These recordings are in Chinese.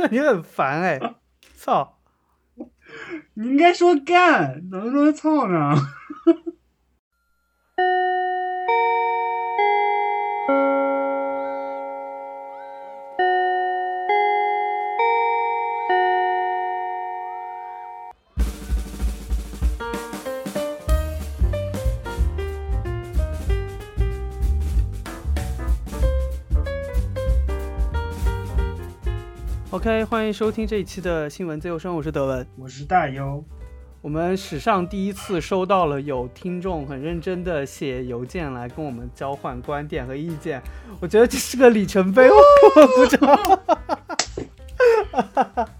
你很烦哎，操！你应该说干，怎么说操呢 ？OK，欢迎收听这一期的新闻自由声，我是德文，我是大优。我们史上第一次收到了有听众很认真的写邮件来跟我们交换观点和意见，我觉得这是个里程碑，我鼓掌。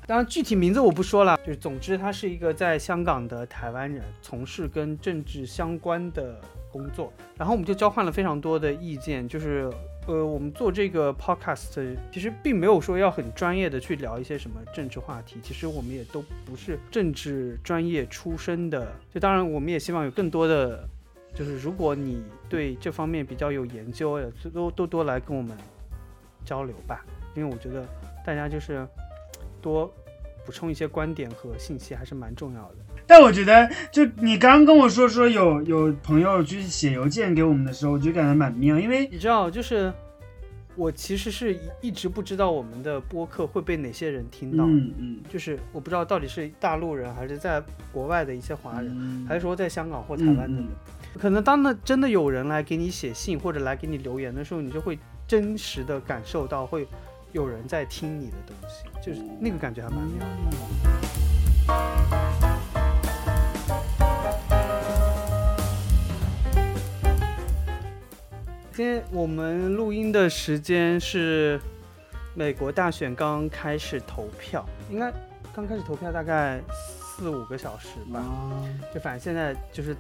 当然，具体名字我不说了，就是总之他是一个在香港的台湾人，从事跟政治相关的工作，然后我们就交换了非常多的意见，就是。呃，我们做这个 podcast 其实并没有说要很专业的去聊一些什么政治话题，其实我们也都不是政治专业出身的。就当然，我们也希望有更多的，就是如果你对这方面比较有研究，都多多来跟我们交流吧。因为我觉得大家就是多补充一些观点和信息还是蛮重要的。但我觉得，就你刚刚跟我说说有有朋友去写邮件给我们的时候，我就感觉蛮妙，因为你知道，就是我其实是一直不知道我们的播客会被哪些人听到，嗯嗯，就是我不知道到底是大陆人还是在国外的一些华人，还是说在香港或台湾的人，可能当那真的有人来给你写信或者来给你留言的时候，你就会真实的感受到会有人在听你的东西，就是那个感觉还蛮妙的。今天我们录音的时间是美国大选刚开始投票，应该刚开始投票大概四五个小时吧。就反正现在就是，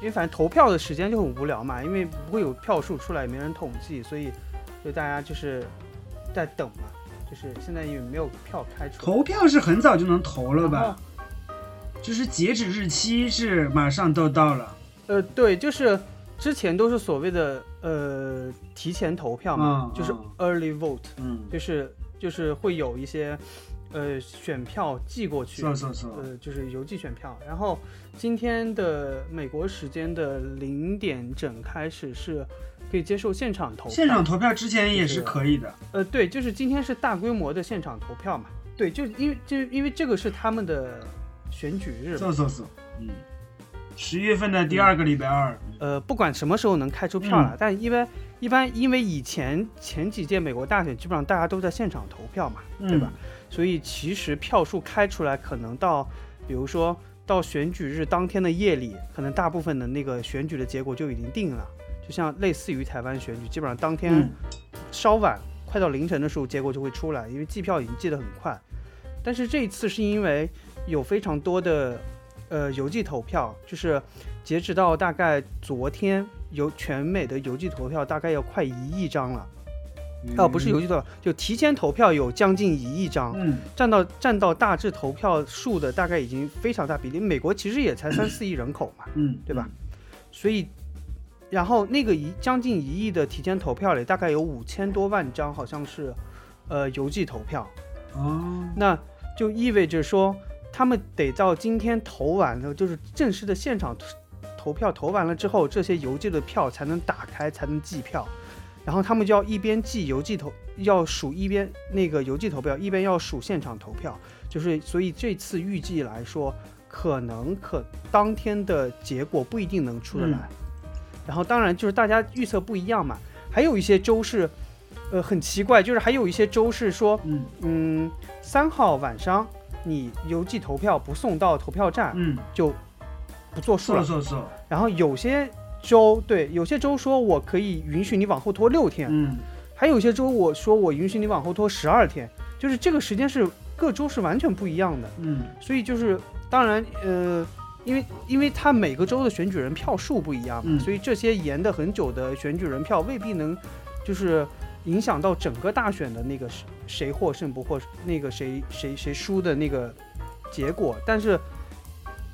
因为反正投票的时间就很无聊嘛，因为不会有票数出来，也没人统计，所以就大家就是在等嘛。就是现在也没有票开出。投票是很早就能投了吧？就是截止日期是马上都到了。呃，对，就是。之前都是所谓的呃提前投票嘛，就是 early vote，嗯，就是就是会有一些呃选票寄过去，是是是，呃就是邮寄选票。然后今天的美国时间的零点整开始是可以接受现场投，现场投票之前也是可以的。呃，对，就是今天是大规模的现场投票嘛，对，就因为就因为这个是他们的选举日，是是是，嗯。十一月份的第二个礼拜二，呃，不管什么时候能开出票了，但一般一般，因为以前前几届美国大选基本上大家都在现场投票嘛，对吧？所以其实票数开出来，可能到，比如说到选举日当天的夜里，可能大部分的那个选举的结果就已经定了。就像类似于台湾选举，基本上当天稍晚，快到凌晨的时候，结果就会出来，因为计票已经计得很快。但是这一次是因为有非常多的。呃，邮寄投票就是截止到大概昨天，邮全美的邮寄投票大概要快一亿张了。哦，不是邮寄投票，就提前投票有将近一亿张，嗯，占到占到大致投票数的大概已经非常大比例。美国其实也才三四亿人口嘛，嗯，对吧？所以，然后那个一将近一亿的提前投票里，大概有五千多万张好像是，呃，邮寄投票。哦，那就意味着说。他们得到今天投完了，就是正式的现场投票投完了之后，这些邮寄的票才能打开，才能计票。然后他们就要一边计邮寄投，要数一边那个邮寄投票，一边要数现场投票。就是所以这次预计来说，可能可当天的结果不一定能出得来。然后当然就是大家预测不一样嘛，还有一些州是，呃，很奇怪，就是还有一些州是说，嗯嗯，三号晚上。你邮寄投票不送到投票站，嗯，就不作数了。是是是。然后有些州对，有些州说我可以允许你往后拖六天，嗯，还有些州我说我允许你往后拖十二天，就是这个时间是各州是完全不一样的，嗯。所以就是当然，呃，因为因为他每个州的选举人票数不一样嘛，所以这些延的很久的选举人票未必能，就是。影响到整个大选的那个谁谁获胜不获，那个谁谁谁输的那个结果，但是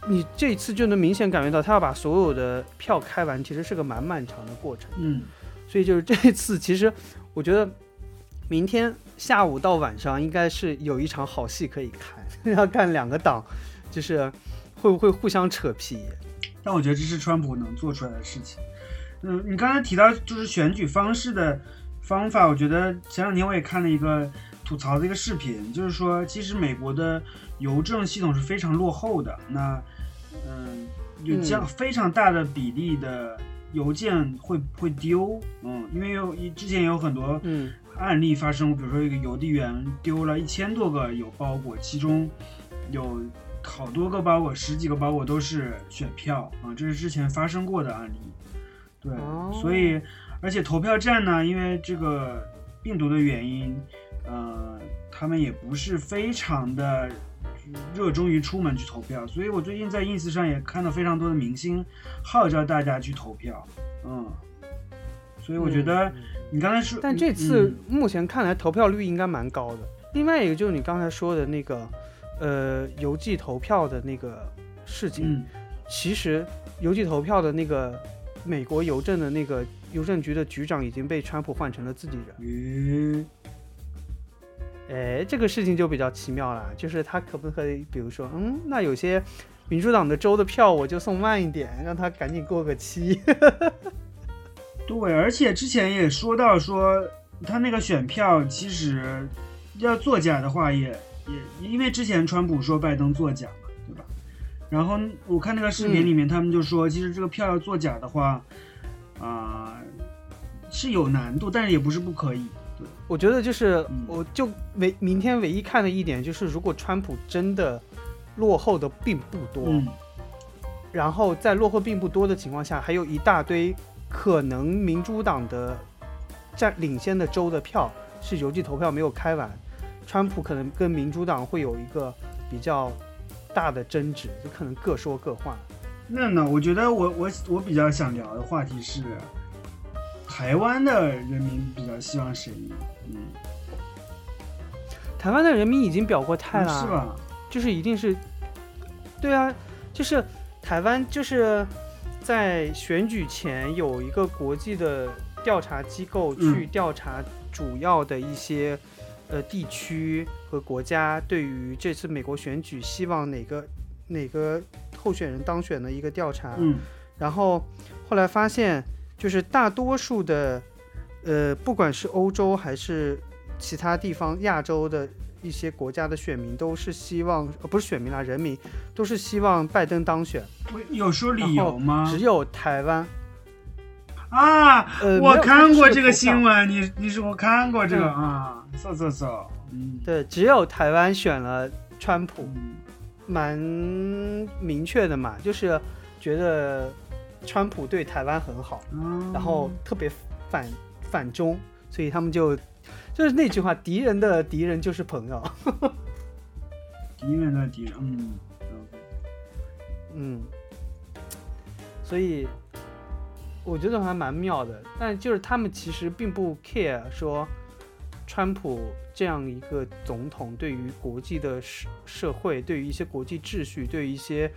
你这次就能明显感觉到，他要把所有的票开完，其实是个蛮漫长的过程。嗯，所以就是这次，其实我觉得明天下午到晚上应该是有一场好戏可以看，要看两个党就是会不会互相扯皮。但我觉得这是川普能做出来的事情。嗯，你刚才提到就是选举方式的方法，我觉得前两天我也看了一个吐槽的一个视频，就是说其实美国的邮政系统是非常落后的。那嗯，有将非常大的比例的邮件会会丢，嗯，因为有之前有很多嗯案例发生，比如说一个邮递员丢了一千多个有包裹，其中有好多个包裹，十几个包裹都是选票啊，这是之前发生过的案例。对，所以而且投票站呢，因为这个病毒的原因，呃，他们也不是非常的热衷于出门去投票，所以我最近在 ins 上也看到非常多的明星号召大家去投票，嗯，所以我觉得你刚才说，但这次目前看来投票率应该蛮高的。另外一个就是你刚才说的那个，呃，邮寄投票的那个事情，其实邮寄投票的那个。美国邮政的那个邮政局的局长已经被川普换成了自己人。嗯，哎，这个事情就比较奇妙了，就是他可不可以，比如说，嗯，那有些民主党的州的票我就送慢一点，让他赶紧过个期。对，而且之前也说到说，他那个选票其实要作假的话，也也因为之前川普说拜登作假。然后我看那个视频里面，他们就说，其实这个票要作假的话，啊，是有难度，但是也不是不可以。对，我觉得就是，我就唯明天唯一看的一点就是，如果川普真的落后的并不多，然后在落后并不多的情况下，还有一大堆可能民主党的占领先的州的票是邮寄投票没有开完，川普可能跟民主党会有一个比较。大的争执就可能各说各话。那呢？我觉得我我我比较想聊的话题是，台湾的人民比较希望谁赢？嗯，台湾的人民已经表过态了，是吧？就是一定是，对啊，就是台湾就是在选举前有一个国际的调查机构去调查主要的一些。呃，地区和国家对于这次美国选举希望哪个哪个候选人当选的一个调查，嗯，然后后来发现，就是大多数的，呃，不管是欧洲还是其他地方亚洲的一些国家的选民，都是希望，呃，不是选民啦，人民都是希望拜登当选。有说理由吗？只有台湾。啊，我看过这个新闻，你你是我看过这个啊，走走走，嗯，对，只有台湾选了川普，蛮明确的嘛，就是觉得川普对台湾很好，然后特别反反中，所以他们就就是那句话，敌人的敌人就是朋友，敌人的敌人，嗯。嗯，所以。我觉得还蛮妙的，但就是他们其实并不 care 说，川普这样一个总统对于国际的社社会，对于一些国际秩序，对于一些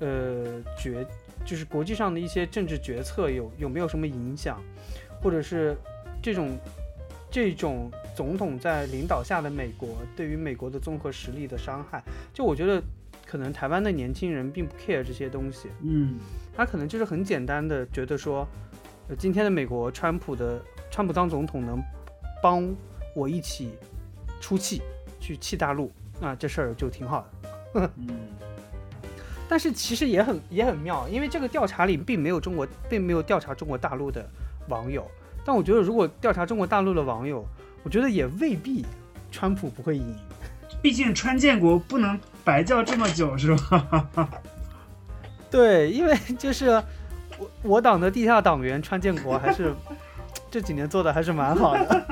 呃决，就是国际上的一些政治决策有有没有什么影响，或者是这种这种总统在领导下的美国对于美国的综合实力的伤害，就我觉得可能台湾的年轻人并不 care 这些东西，嗯。他可能就是很简单的觉得说，呃，今天的美国，川普的川普当总统能帮我一起出气，去气大陆，那这事儿就挺好的。嗯。但是其实也很也很妙，因为这个调查里并没有中国，并没有调查中国大陆的网友。但我觉得如果调查中国大陆的网友，我觉得也未必川普不会赢。毕竟川建国不能白叫这么久，是吧？对，因为 就是我我党的地下党员川建国还是 这几年做的还是蛮好的。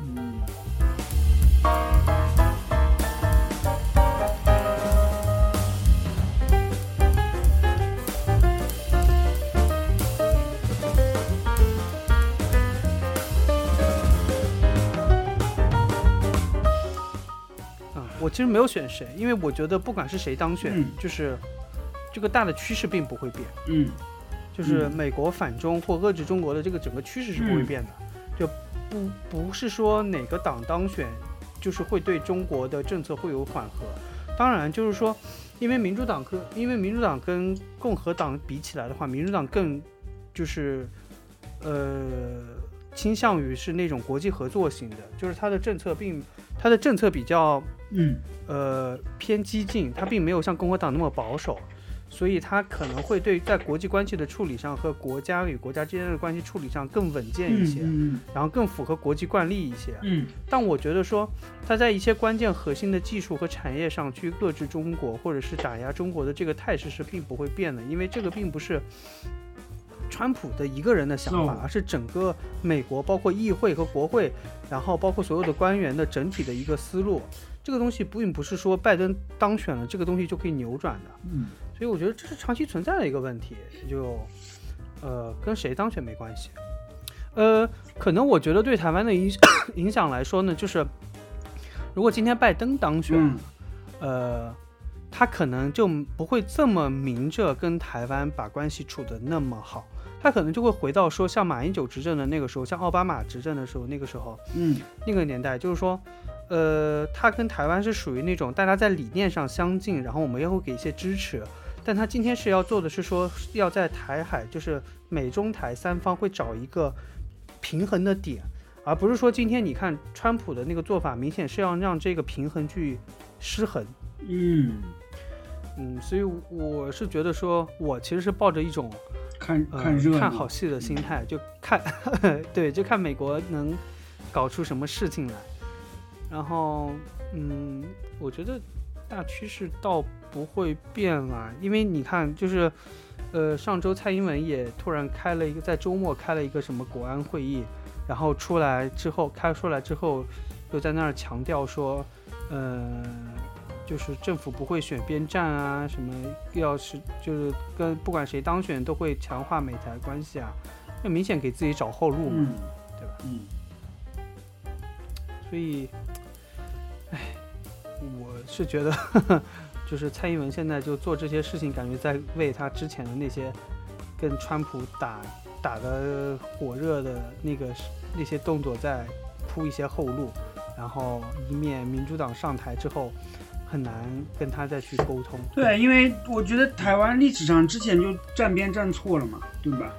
嗯。我其实没有选谁，因为我觉得不管是谁当选，就是。这个大的趋势并不会变，嗯，就是美国反中或遏制中国的这个整个趋势是不会变的，就不不是说哪个党当选，就是会对中国的政策会有缓和。当然，就是说，因为民主党跟因为民主党跟共和党比起来的话，民主党更就是呃倾向于是那种国际合作型的，就是它的政策并它的政策比较嗯呃偏激进，它并没有像共和党那么保守。所以它可能会对在国际关系的处理上和国家与国家之间的关系处理上更稳健一些，嗯然后更符合国际惯例一些。嗯但我觉得说，它在一些关键核心的技术和产业上去遏制中国，或者是打压中国的这个态势是并不会变的，因为这个并不是川普的一个人的想法，而是整个美国包括议会和国会，然后包括所有的官员的整体的一个思路。这个东西并不是说拜登当选了，这个东西就可以扭转的。嗯所以我觉得这是长期存在的一个问题，就呃跟谁当选没关系。呃，可能我觉得对台湾的影 影响来说呢，就是如果今天拜登当选，嗯呃，他可能就不会这么明着跟台湾把关系处得那么好，他可能就会回到说像马英九执政的那个时候，像奥巴马执政的时候，那个时候嗯那个年代，就是说，呃，他跟台湾是属于那种大家在理念上相近，然后我们也会给一些支持。但他今天是要做的是说，要在台海，就是美中台三方会找一个平衡的点，而不是说今天你看川普的那个做法，明显是要让这个平衡去失衡。嗯，嗯，所以我是觉得说，我其实是抱着一种看呃看热闹，看好戏的心态，就看 对，就看美国能搞出什么事情来。然后，嗯，我觉得大趋势倒不会变啦，因为你看，就是呃，上周蔡英文也突然开了一个，在周末开了一个什么国安会议，然后出来之后，开出来之后，又在那儿强调说，呃。就是政府不会选边站啊，什么要是就是跟不管谁当选都会强化美台关系啊，那明显给自己找后路嘛。嗯，对吧？嗯所以，唉，我是觉得，就是蔡英文现在就做这些事情，感觉在为他之前的那些跟川普打打的火热的那个那些动作在铺一些后路，然后以免民主党上台之后很难跟他再去沟通。对，因为我觉得台湾历史上之前就站边站错了嘛，对吧？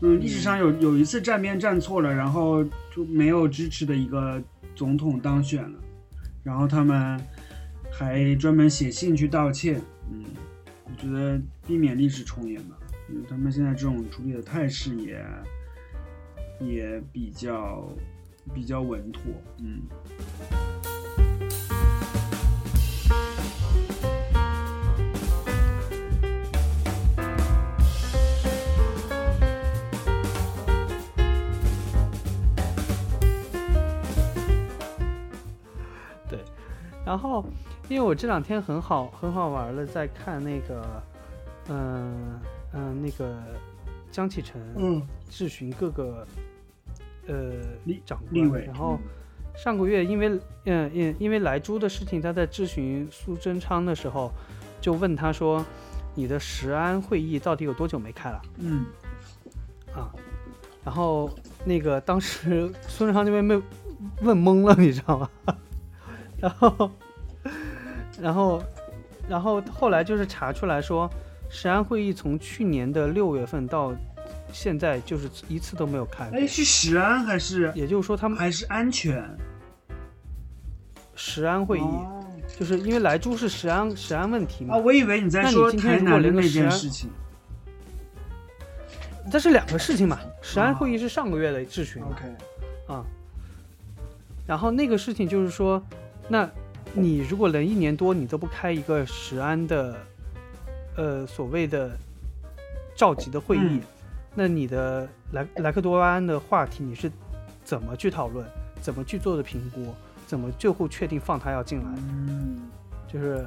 嗯，历史上有有一次站边站错了，然后就没有支持的一个总统当选了，然后他们还专门写信去道歉。嗯，我觉得避免历史重演吧。嗯，他们现在这种处理的态势也也比较比较稳妥。嗯。然后，因为我这两天很好很好玩了，在看那个，嗯、嗯、那个江启臣嗯，质询各个呃立长官，然后上个月因为嗯因因为莱猪的事情，他在质询苏贞昌的时候，就问他说，你的食安会议到底有多久没开了嗯啊？然后那个当时苏贞昌那边被问懵了，你知道吗？然后，然后，然后后来就是查出来说，石安会议从去年的六月份到现在就是一次都没有开过哎，，是食安还是也就是说他们还是安全石安会议，哦就是因为莱猪是石安石安问题嘛啊，，我以为你在说台南的那件事情。这是两个事情嘛。石安会议是上个月的质询啊，然后那个事情就是说，那你如果连一年多你都不开一个十安的，呃所谓的召集的会议，嗯那你的莱莱克多巴胺的话题你是怎么去讨论，怎么去做的评估，怎么最后确定放他要进来？嗯，就是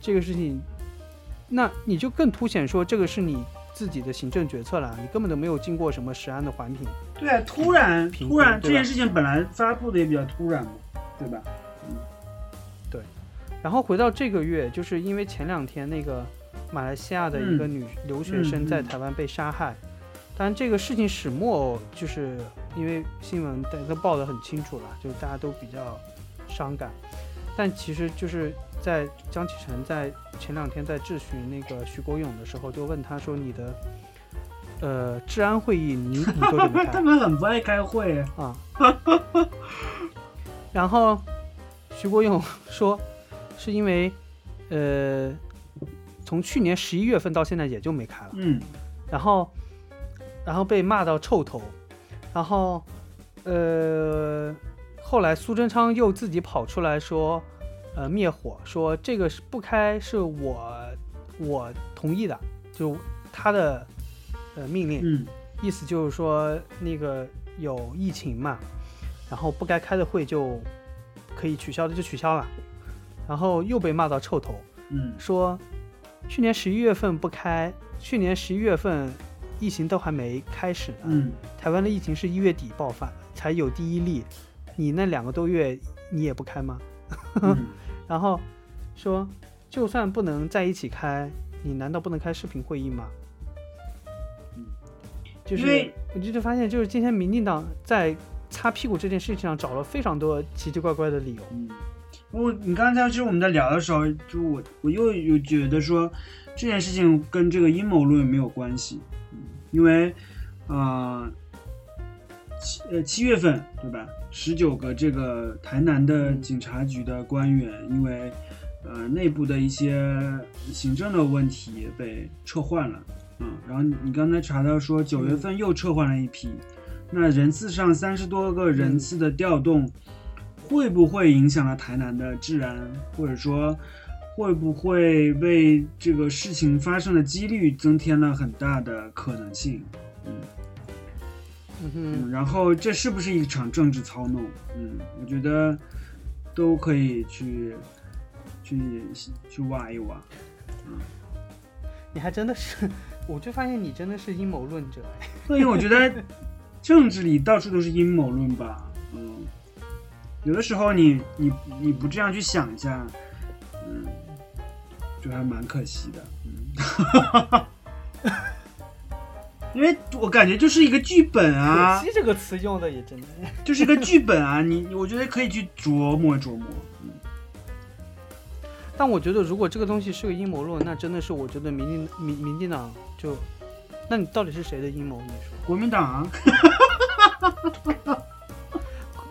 这个事情，那你就更凸显说这个是你自己的行政决策了，你根本都没有经过什么食安的环评。对啊，突然突然这件事情本来发布的也比较突然嘛，对吧？然后回到这个月，就是因为前两天那个马来西亚的一个女留学生在台湾被杀害，当然这个事情始末就是因为新闻大家都报得很清楚了，就大家都比较伤感。但其实就是在江启臣在前两天在质询那个徐国勇的时候，就问他说：“你的呃治安会议，你你都怎么他们很不爱开会，啊？” 然后徐国勇 说，是因为呃从去年十一月份到现在也就没开了。嗯然后，然后被骂到臭头，然后，呃，后来苏贞昌又自己跑出来说，呃，灭火，说这个是不开是我我同意的，就他的呃命令，嗯意思就是说那个有疫情嘛，然后不该开的会就可以取消的就取消了，然后又被骂到臭头，嗯。说去年十一月份不开，去年十一月份疫情都还没开始呢，嗯。台湾的疫情是一月底爆发才有第一例，你那两个多月你也不开吗？嗯。然后说就算不能在一起开，你难道不能开视频会议吗？嗯。就是我就就发现，就是今天民进党在擦屁股这件事情上找了非常多奇奇怪怪的理由。嗯，我你刚才其实我们在聊的时候，就我我又有觉得说这件事情跟这个阴谋论没有关系，嗯，因为呃七呃七月份对吧？十九个这个台南的嗯警察局的官员，因为呃内部的一些行政的问题被撤换了，嗯，然后你你刚才查到说九月份又撤换了一批，那人次上三十多个人次的调动。会不会影响了台南的治安，或者说会不会为这个事情发生的几率增添了很大的可能性？嗯嗯然后这是不是一场政治操弄？嗯，我觉得都可以去去去挖一挖。你还真的是，我就发现你真的是阴谋论者哎。所以我觉得政治里到处都是阴谋论吧。嗯，有的时候你你你不这样去想一下，嗯，就还蛮可惜的。嗯，因为我感觉就是一个剧本啊可，惜这个词用的也真的。就是一个剧本啊。你我觉得可以去琢磨琢磨。嗯但我觉得，如果这个东西是个阴谋论，那真的是我觉得民进民民进党就，那你到底是谁的阴谋？你说，国民党啊，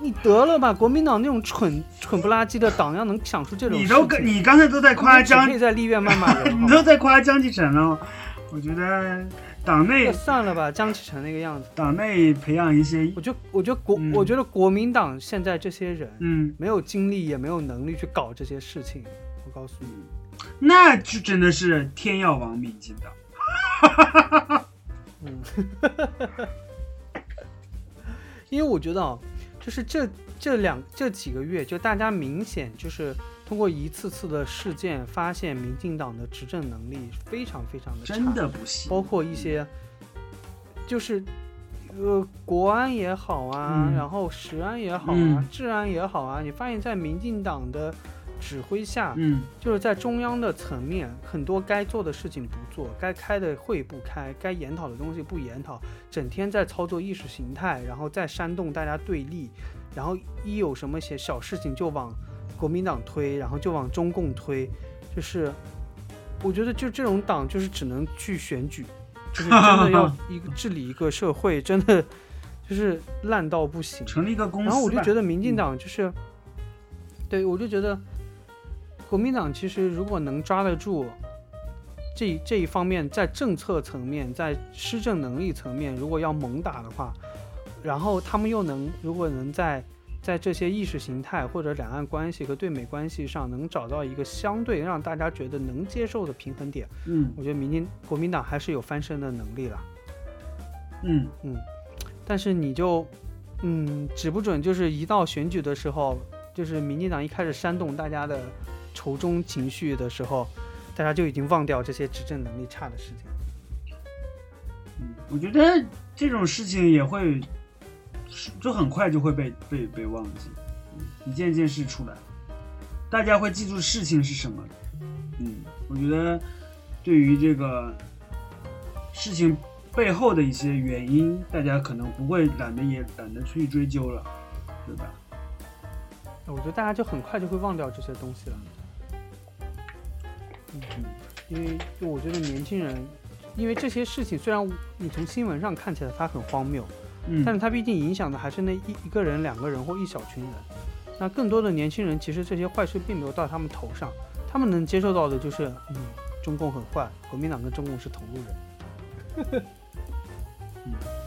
你得了吧！国民党那种蠢蠢不拉几的党，要能想出这种你都跟你刚才都在夸张可以，在立院谩骂人，你都在夸江启臣了。我觉得党内算了吧，江启臣那个样子，党内培养一些，我就我觉得国、嗯我觉得国民党现在这些人嗯，没有精力，也没有能力去搞这些事情。我告诉你，那就真的是天要亡民进党。嗯，因为我觉得啊，就是这这两这几个月，就大家明显就是通过一次次的事件，发现民进党的执政能力非常非常的差，真的不行。包括一些就是。呃，国安也好啊，嗯然后食安也好啊，嗯治安也好啊，你发现在民进党的指挥下，嗯就是在中央的层面，很多该做的事情不做，该开的会不开，该研讨的东西不研讨，整天在操作意识形态，然后再煽动大家对立，然后一有什么些小事情就往国民党推，然后就往中共推，就是我觉得就这种党就是只能去选举，就是真的要一个治理一个社会，真的就是烂到不行。成立一个公司。然后我就觉得民进党就是，对我就觉得国民党其实如果能抓得住这这一方面，在政策层面，在施政能力层面，如果要猛打的话，然后他们又能如果能在在这些意识形态或者两岸关系和对美关系上能找到一个相对让大家觉得能接受的平衡点，嗯我觉得民进国民党还是有翻身的能力了。嗯但是你就，嗯，指不准，就是一到选举的时候，就是民进党一开始煽动大家的仇中情绪的时候，大家就已经忘掉这些执政能力差的事情。嗯，我觉得这种事情也会，就很快就会被被被忘记，嗯一件件事出来，大家会记住事情是什么。嗯，我觉得对于这个事情背后的一些原因，大家可能不会懒得也懒得去追究了，对吧？我觉得大家就很快就会忘掉这些东西了。嗯，因为就我觉得年轻人，因为这些事情虽然你从新闻上看起来它很荒谬，嗯，但是它毕竟影响的还是那一一个人、两个人或一小群人。那更多的年轻人其实这些坏事并没有到他们头上，他们能接受到的就是，嗯，中共很坏，国民党跟中共是同路人。嗯。